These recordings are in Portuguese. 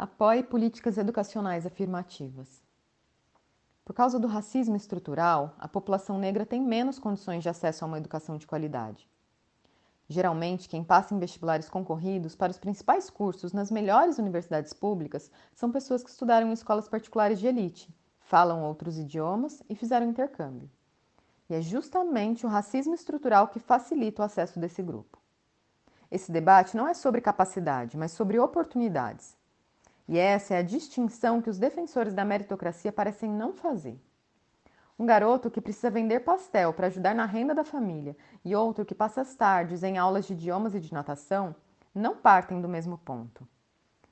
Apoie políticas educacionais afirmativas. Por causa do racismo estrutural, a população negra tem menos condições de acesso a uma educação de qualidade. Geralmente, quem passa em vestibulares concorridos para os principais cursos nas melhores universidades públicas são pessoas que estudaram em escolas particulares de elite, falam outros idiomas e fizeram intercâmbio. E é justamente o racismo estrutural que facilita o acesso desse grupo. Esse debate não é sobre capacidade, mas sobre oportunidades. E essa é a distinção que os defensores da meritocracia parecem não fazer. Um garoto que precisa vender pastel para ajudar na renda da família e outro que passa as tardes em aulas de idiomas e de natação não partem do mesmo ponto.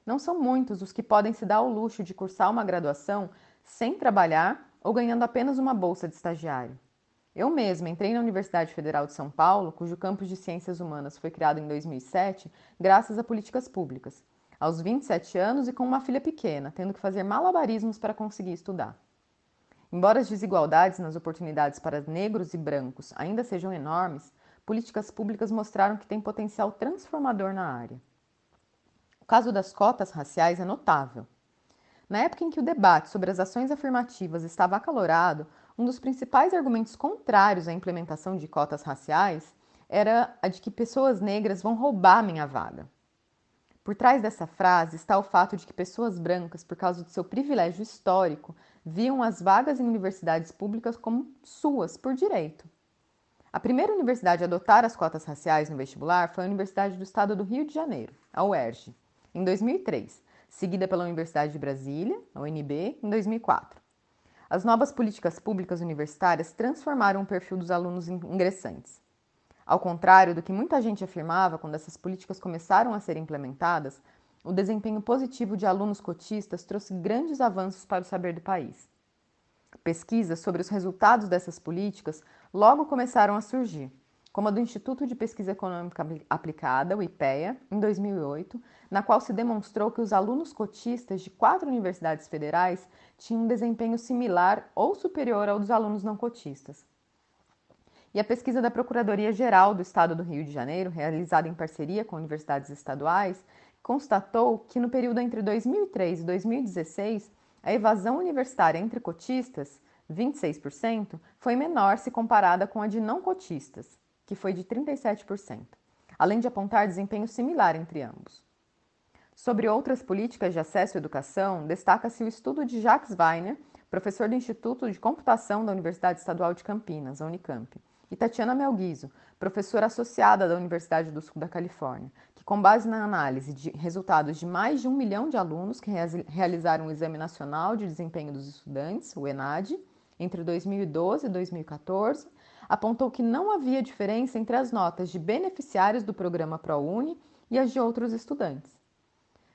Não são muitos os que podem se dar ao luxo de cursar uma graduação sem trabalhar ou ganhando apenas uma bolsa de estagiário. Eu mesma entrei na Universidade Federal de São Paulo, cujo campus de Ciências Humanas foi criado em 2007, graças a políticas públicas aos 27 anos e com uma filha pequena, tendo que fazer malabarismos para conseguir estudar. Embora as desigualdades nas oportunidades para negros e brancos ainda sejam enormes, políticas públicas mostraram que tem potencial transformador na área. O caso das cotas raciais é notável. Na época em que o debate sobre as ações afirmativas estava acalorado, um dos principais argumentos contrários à implementação de cotas raciais era a de que pessoas negras vão roubar minha vaga. Por trás dessa frase está o fato de que pessoas brancas, por causa do seu privilégio histórico, viam as vagas em universidades públicas como suas por direito. A primeira universidade a adotar as cotas raciais no vestibular foi a Universidade do Estado do Rio de Janeiro, a UERJ, em 2003, seguida pela Universidade de Brasília, a UNB, em 2004. As novas políticas públicas universitárias transformaram o perfil dos alunos ingressantes. Ao contrário do que muita gente afirmava quando essas políticas começaram a ser implementadas, o desempenho positivo de alunos cotistas trouxe grandes avanços para o saber do país. Pesquisas sobre os resultados dessas políticas logo começaram a surgir, como a do Instituto de Pesquisa Econômica Aplicada, o IPEA, em 2008, na qual se demonstrou que os alunos cotistas de quatro universidades federais tinham um desempenho similar ou superior ao dos alunos não cotistas. E a pesquisa da Procuradoria-Geral do Estado do Rio de Janeiro, realizada em parceria com universidades estaduais, constatou que no período entre 2003 e 2016, a evasão universitária entre cotistas, 26%, foi menor se comparada com a de não cotistas, que foi de 37%, além de apontar desempenho similar entre ambos. Sobre outras políticas de acesso à educação, destaca-se o estudo de Jacques Weiner, professor do Instituto de Computação da Universidade Estadual de Campinas, a Unicamp, e Tatiana Melguizo, professora associada da Universidade do Sul da Califórnia, que, com base na análise de resultados de mais de um milhão de alunos que realizaram o Exame Nacional de Desempenho dos Estudantes, o ENAD, entre 2012 e 2014, apontou que não havia diferença entre as notas de beneficiários do programa ProUni e as de outros estudantes.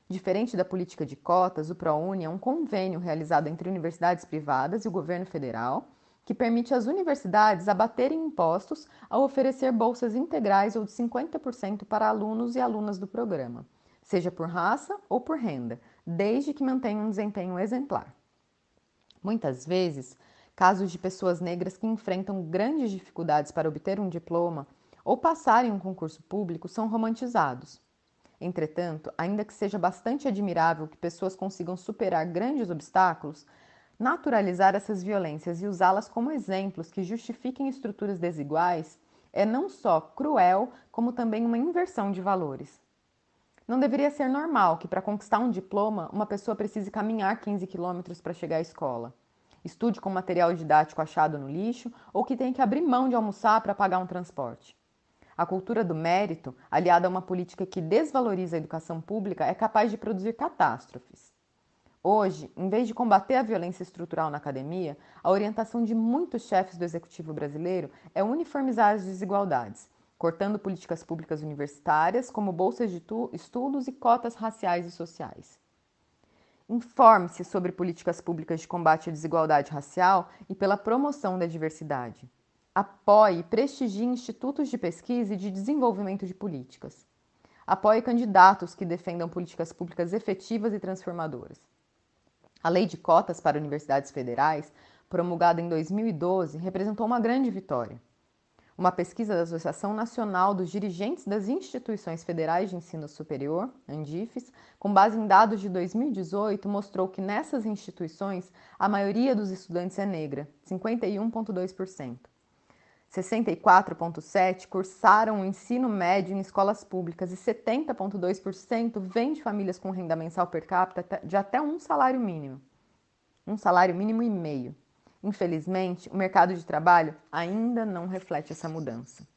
Diferente da política de cotas, o ProUni é um convênio realizado entre universidades privadas e o governo federal que permite às universidades abaterem impostos ao oferecer bolsas integrais ou de 50% para alunos e alunas do programa, seja por raça ou por renda, desde que mantenham um desempenho exemplar. Muitas vezes, casos de pessoas negras que enfrentam grandes dificuldades para obter um diploma ou passarem um concurso público são romantizados. Entretanto, ainda que seja bastante admirável que pessoas consigam superar grandes obstáculos, Naturalizar essas violências e usá-las como exemplos que justifiquem estruturas desiguais é não só cruel, como também uma inversão de valores. Não deveria ser normal que, para conquistar um diploma, uma pessoa precise caminhar 15 quilômetros para chegar à escola, estude com material didático achado no lixo ou que tenha que abrir mão de almoçar para pagar um transporte. A cultura do mérito, aliada a uma política que desvaloriza a educação pública, é capaz de produzir catástrofes. Hoje, em vez de combater a violência estrutural na academia, a orientação de muitos chefes do executivo brasileiro é uniformizar as desigualdades, cortando políticas públicas universitárias, como bolsas de estudos e cotas raciais e sociais. Informe-se sobre políticas públicas de combate à desigualdade racial e pela promoção da diversidade. Apoie e prestigie institutos de pesquisa e de desenvolvimento de políticas. Apoie candidatos que defendam políticas públicas efetivas e transformadoras. A Lei de Cotas para Universidades Federais, promulgada em 2012, representou uma grande vitória. Uma pesquisa da Associação Nacional dos Dirigentes das Instituições Federais de Ensino Superior, ANDIFES, com base em dados de 2018, mostrou que nessas instituições a maioria dos estudantes é negra, 51,2%. 64,7% cursaram o ensino médio em escolas públicas e 70,2% vêm de famílias com renda mensal per capita de até um salário mínimo. Um salário mínimo e meio. Infelizmente, o mercado de trabalho ainda não reflete essa mudança.